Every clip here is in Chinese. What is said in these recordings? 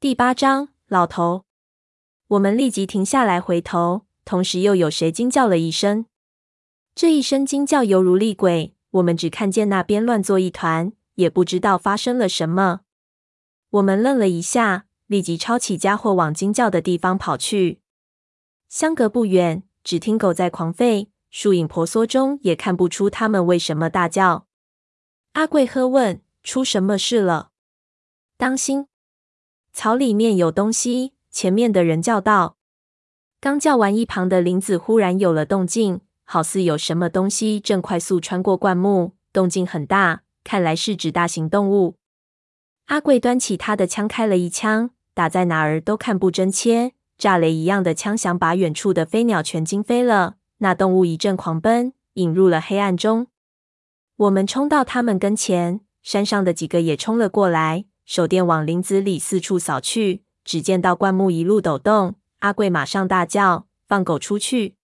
第八章，老头。我们立即停下来回头，同时又有谁惊叫了一声。这一声惊叫犹如厉鬼，我们只看见那边乱作一团，也不知道发生了什么。我们愣了一下，立即抄起家伙往惊叫的地方跑去。相隔不远，只听狗在狂吠，树影婆娑中也看不出它们为什么大叫。阿贵喝问：“出什么事了？”当心，草里面有东西。前面的人叫道。刚叫完，一旁的林子忽然有了动静，好似有什么东西正快速穿过灌木，动静很大，看来是指大型动物。阿贵端起他的枪，开了一枪，打在哪儿都看不真切，炸雷一样的枪响把远处的飞鸟全惊飞了。那动物一阵狂奔，引入了黑暗中。我们冲到他们跟前，山上的几个也冲了过来，手电往林子里四处扫去。只见到灌木一路抖动，阿贵马上大叫：“放狗出去！”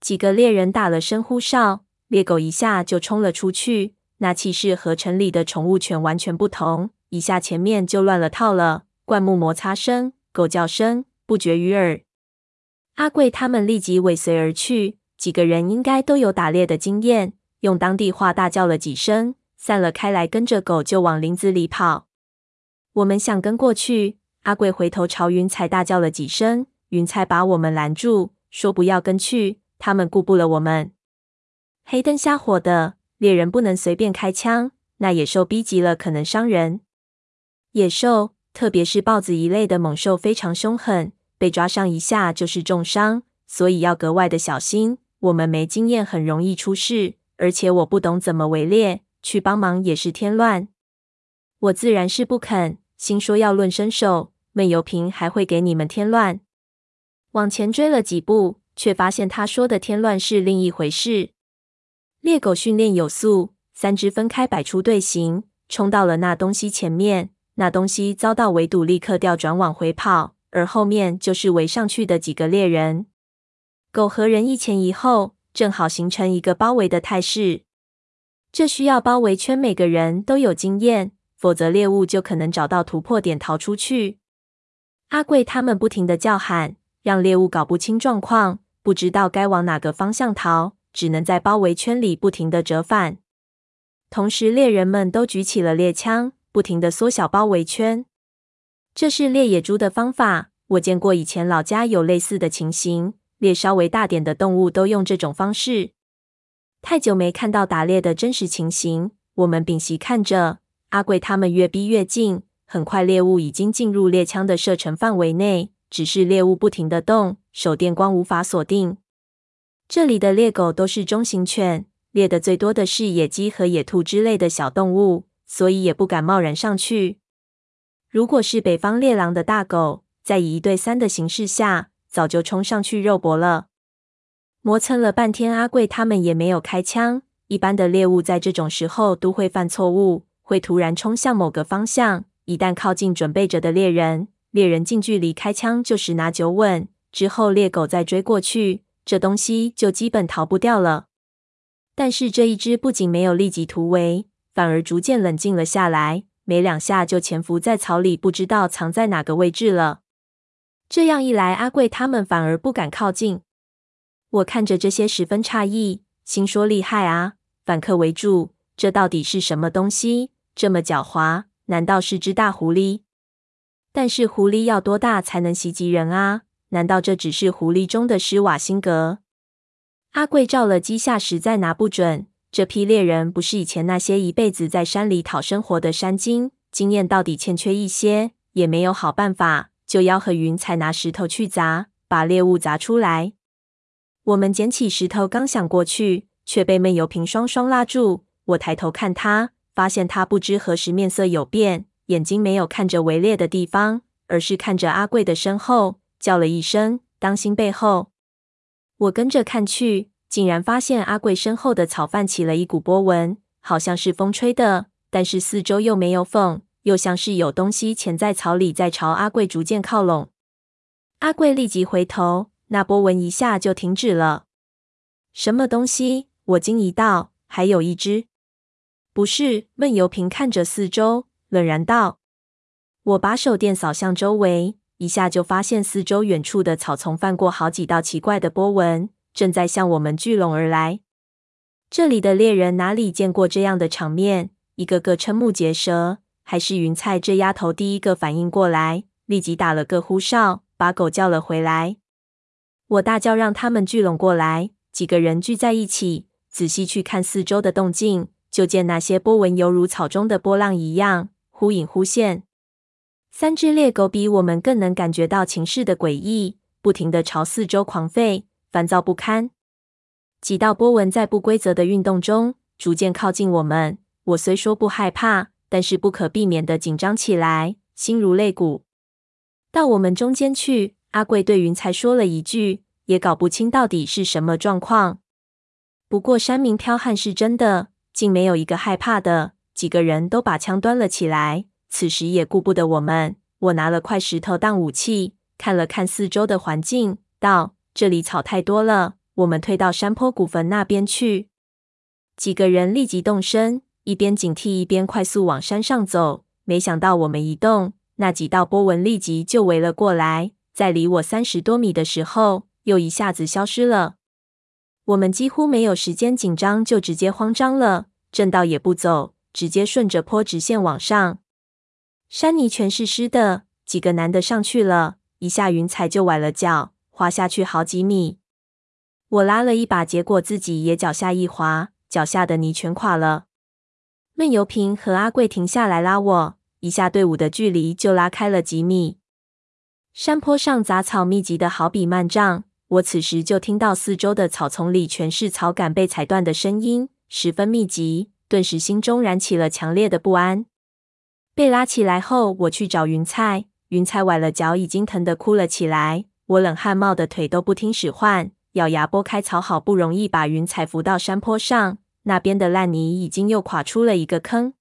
几个猎人打了声呼哨，猎狗一下就冲了出去。那气势和城里的宠物犬完全不同，一下前面就乱了套了。灌木摩擦声、狗叫声不绝于耳。阿贵他们立即尾随而去。几个人应该都有打猎的经验，用当地话大叫了几声，散了开来，跟着狗就往林子里跑。我们想跟过去。阿贵回头朝云彩大叫了几声，云彩把我们拦住，说不要跟去，他们顾不了我们。黑灯瞎火的，猎人不能随便开枪，那野兽逼急了可能伤人。野兽，特别是豹子一类的猛兽，非常凶狠，被抓上一下就是重伤，所以要格外的小心。我们没经验，很容易出事，而且我不懂怎么围猎，去帮忙也是添乱。我自然是不肯，心说要论身手。闷油瓶还会给你们添乱。往前追了几步，却发现他说的添乱是另一回事。猎狗训练有素，三只分开摆出队形，冲到了那东西前面。那东西遭到围堵，立刻调转往回跑，而后面就是围上去的几个猎人。狗和人一前一后，正好形成一个包围的态势。这需要包围圈，每个人都有经验，否则猎物就可能找到突破点逃出去。阿贵他们不停地叫喊，让猎物搞不清状况，不知道该往哪个方向逃，只能在包围圈里不停地折返。同时，猎人们都举起了猎枪，不停地缩小包围圈。这是猎野猪的方法，我见过以前老家有类似的情形，猎稍微大点的动物都用这种方式。太久没看到打猎的真实情形，我们屏息看着，阿贵他们越逼越近。很快，猎物已经进入猎枪的射程范围内，只是猎物不停地动，手电光无法锁定。这里的猎狗都是中型犬，猎的最多的是野鸡和野兔之类的小动物，所以也不敢贸然上去。如果是北方猎狼的大狗，在以一对三的形势下，早就冲上去肉搏了。磨蹭了半天，阿贵他们也没有开枪。一般的猎物在这种时候都会犯错误，会突然冲向某个方向。一旦靠近准备着的猎人，猎人近距离开枪就十拿九稳。之后猎狗再追过去，这东西就基本逃不掉了。但是这一只不仅没有立即突围，反而逐渐冷静了下来，没两下就潜伏在草里，不知道藏在哪个位置了。这样一来，阿贵他们反而不敢靠近。我看着这些十分诧异，心说厉害啊！反客为主，这到底是什么东西？这么狡猾？难道是只大狐狸？但是狐狸要多大才能袭击人啊？难道这只是狐狸中的施瓦辛格？阿贵照了机下，实在拿不准。这批猎人不是以前那些一辈子在山里讨生活的山精，经验到底欠缺一些，也没有好办法，就要和云彩拿石头去砸，把猎物砸出来。我们捡起石头，刚想过去，却被闷油瓶双双拉住。我抬头看他。发现他不知何时面色有变，眼睛没有看着围猎的地方，而是看着阿贵的身后，叫了一声：“当心背后！”我跟着看去，竟然发现阿贵身后的草泛起了一股波纹，好像是风吹的，但是四周又没有缝，又像是有东西潜在草里，在朝阿贵逐渐靠拢。阿贵立即回头，那波纹一下就停止了。什么东西？我惊疑道：“还有一只。”不是，闷油瓶看着四周，冷然道：“我把手电扫向周围，一下就发现四周远处的草丛泛过好几道奇怪的波纹，正在向我们聚拢而来。这里的猎人哪里见过这样的场面？一个个瞠目结舌。还是云彩这丫头第一个反应过来，立即打了个呼哨，把狗叫了回来。我大叫让他们聚拢过来。几个人聚在一起，仔细去看四周的动静，就见那些波纹犹如草中的波浪一样，忽隐忽现。三只猎狗比我们更能感觉到情势的诡异，不停地朝四周狂吠，烦躁不堪。几道波纹在不规则的运动中逐渐靠近我们。我虽说不害怕，但是不可避免的紧张起来，心如肋骨。到我们中间去，阿贵对云才说了一句，也搞不清到底是什么状况。不过山民剽悍是真的，竟没有一个害怕的。几个人都把枪端了起来。此时也顾不得我们，我拿了块石头当武器，看了看四周的环境，道：“这里草太多了，我们退到山坡古坟那边去。”几个人立即动身，一边警惕，一边快速往山上走。没想到我们一动，那几道波纹立即就围了过来，在离我三十多米的时候，又一下子消失了。我们几乎没有时间紧张，就直接慌张了，正道也不走，直接顺着坡直线往上。山泥全是湿的，几个男的上去了，一下云彩就崴了脚，滑下去好几米。我拉了一把，结果自己也脚下一滑，脚下的泥全垮了。闷油瓶和阿贵停下来拉我，一下队伍的距离就拉开了几米。山坡上杂草密集的好比幔帐，我此时就听到四周的草丛里全是草杆被踩断的声音，十分密集，顿时心中燃起了强烈的不安。被拉起来后，我去找云彩。云彩崴了脚，已经疼得哭了起来。我冷汗冒的腿都不听使唤，咬牙拨开草，好不容易把云彩扶到山坡上。那边的烂泥已经又垮出了一个坑。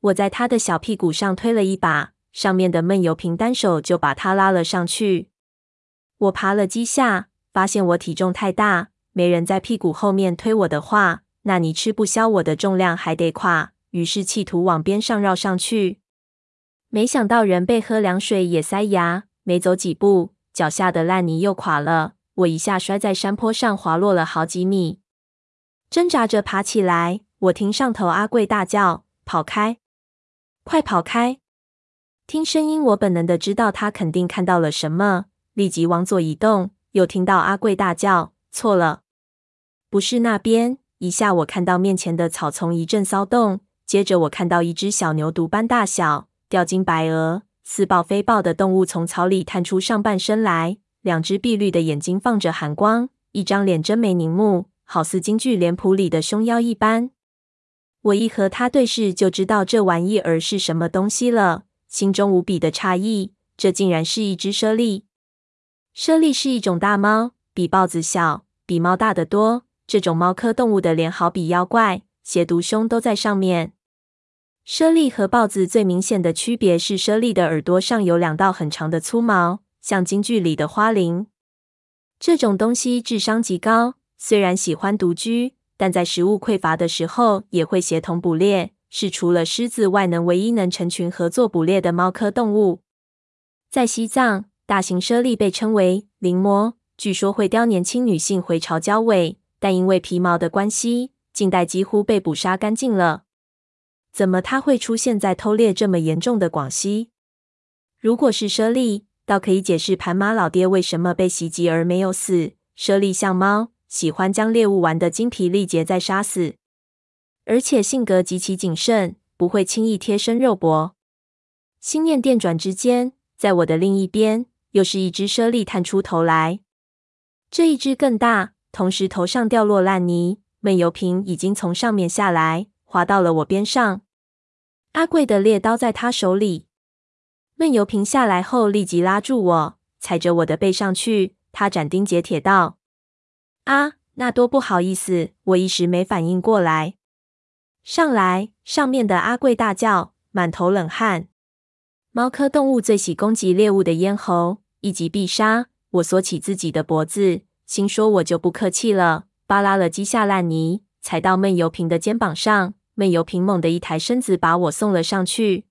我在他的小屁股上推了一把，上面的闷油瓶单手就把他拉了上去。我爬了几下，发现我体重太大，没人在屁股后面推我的话，那你吃不消我的重量，还得垮。于是企图往边上绕上去，没想到人被喝凉水也塞牙，没走几步，脚下的烂泥又垮了，我一下摔在山坡上，滑落了好几米。挣扎着爬起来，我听上头阿贵大叫：“跑开，快跑开！”听声音，我本能的知道他肯定看到了什么，立即往左移动。又听到阿贵大叫：“错了，不是那边！”一下我看到面前的草丛一阵骚动。接着，我看到一只小牛犊般大小、吊睛白额、似豹非豹的动物从草里探出上半身来，两只碧绿的眼睛放着寒光，一张脸真眉凝目，好似京剧脸谱里的凶妖一般。我一和他对视，就知道这玩意儿是什么东西了，心中无比的诧异，这竟然是一只猞猁。猞猁是一种大猫，比豹子小，比猫大得多。这种猫科动物的脸好比妖怪。邪毒凶都在上面。猞猁和豹子最明显的区别是，猞猁的耳朵上有两道很长的粗毛，像京剧里的花翎。这种东西智商极高，虽然喜欢独居，但在食物匮乏的时候也会协同捕猎，是除了狮子外能唯一能成群合作捕猎的猫科动物。在西藏，大型猞猁被称为灵魔，据说会叼年轻女性回巢交尾，但因为皮毛的关系。近代几乎被捕杀干净了，怎么它会出现在偷猎这么严重的广西？如果是猞猁，倒可以解释盘马老爹为什么被袭击而没有死。猞猁像猫，喜欢将猎物玩得精疲力竭再杀死，而且性格极其谨慎，不会轻易贴身肉搏。心念电转之间，在我的另一边，又是一只猞猁探出头来，这一只更大，同时头上掉落烂泥。闷油瓶已经从上面下来，滑到了我边上。阿贵的猎刀在他手里。闷油瓶下来后，立即拉住我，踩着我的背上去。他斩钉截铁道：“啊，那多不好意思！”我一时没反应过来。上来！上面的阿贵大叫，满头冷汗。猫科动物最喜攻击猎物的咽喉，一击必杀。我缩起自己的脖子，心说我就不客气了。扒拉了几下烂泥，踩到闷油瓶的肩膀上，闷油瓶猛地一抬身子，把我送了上去。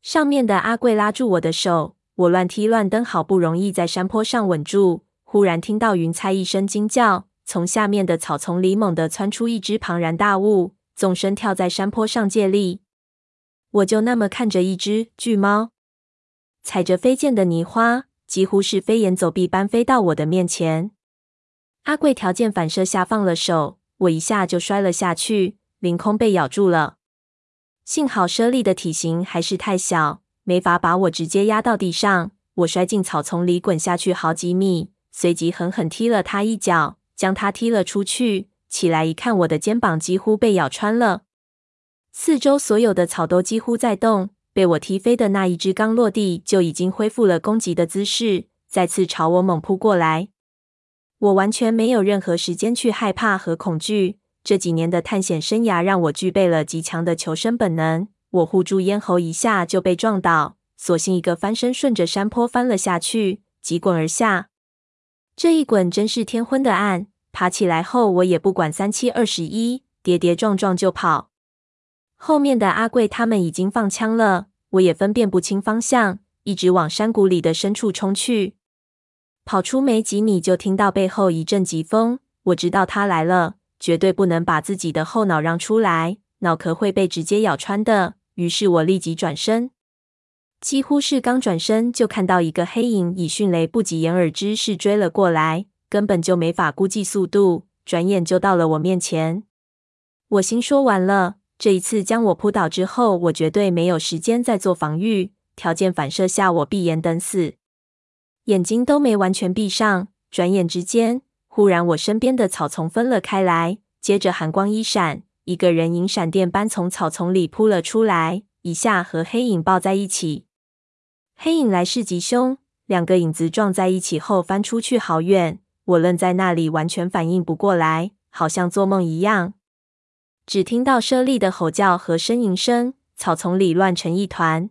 上面的阿贵拉住我的手，我乱踢乱蹬，好不容易在山坡上稳住。忽然听到云彩一声惊叫，从下面的草丛里猛地窜出一只庞然大物，纵身跳在山坡上借力。我就那么看着一只巨猫，踩着飞溅的泥花，几乎是飞檐走壁般飞到我的面前。阿贵条件反射下放了手，我一下就摔了下去，凌空被咬住了。幸好猞猁的体型还是太小，没法把我直接压到地上。我摔进草丛里，滚下去好几米，随即狠狠踢了他一脚，将他踢了出去。起来一看，我的肩膀几乎被咬穿了。四周所有的草都几乎在动，被我踢飞的那一只刚落地就已经恢复了攻击的姿势，再次朝我猛扑过来。我完全没有任何时间去害怕和恐惧。这几年的探险生涯让我具备了极强的求生本能。我护住咽喉，一下就被撞倒，索性一个翻身，顺着山坡翻了下去，急滚而下。这一滚真是天昏的暗。爬起来后，我也不管三七二十一，跌跌撞撞就跑。后面的阿贵他们已经放枪了，我也分辨不清方向，一直往山谷里的深处冲去。跑出没几米，就听到背后一阵疾风，我知道他来了。绝对不能把自己的后脑让出来，脑壳会被直接咬穿的。于是我立即转身，几乎是刚转身就看到一个黑影以迅雷不及掩耳之势追了过来，根本就没法估计速度，转眼就到了我面前。我心说完了，这一次将我扑倒之后，我绝对没有时间再做防御。条件反射下，我闭眼等死，眼睛都没完全闭上，转眼之间。忽然，我身边的草丛分了开来，接着寒光一闪，一个人影闪电般从草丛里扑了出来，一下和黑影抱在一起。黑影来势极凶，两个影子撞在一起后翻出去好远，我愣在那里，完全反应不过来，好像做梦一样。只听到猞猁的吼叫和呻吟声，草丛里乱成一团。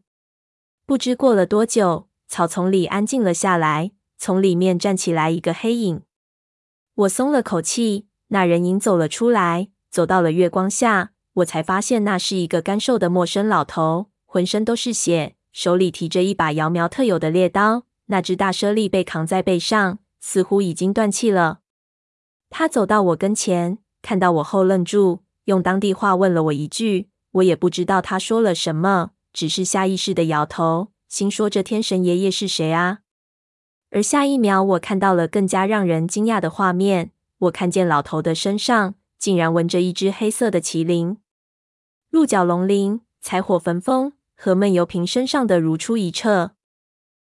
不知过了多久，草丛里安静了下来，从里面站起来一个黑影。我松了口气，那人影走了出来，走到了月光下，我才发现那是一个干瘦的陌生老头，浑身都是血，手里提着一把瑶苗特有的猎刀。那只大猞猁被扛在背上，似乎已经断气了。他走到我跟前，看到我后愣住，用当地话问了我一句，我也不知道他说了什么，只是下意识地摇头，心说这天神爷爷是谁啊？而下一秒，我看到了更加让人惊讶的画面。我看见老头的身上竟然纹着一只黑色的麒麟，鹿角龙鳞，彩火焚风，和闷油瓶身上的如出一辙。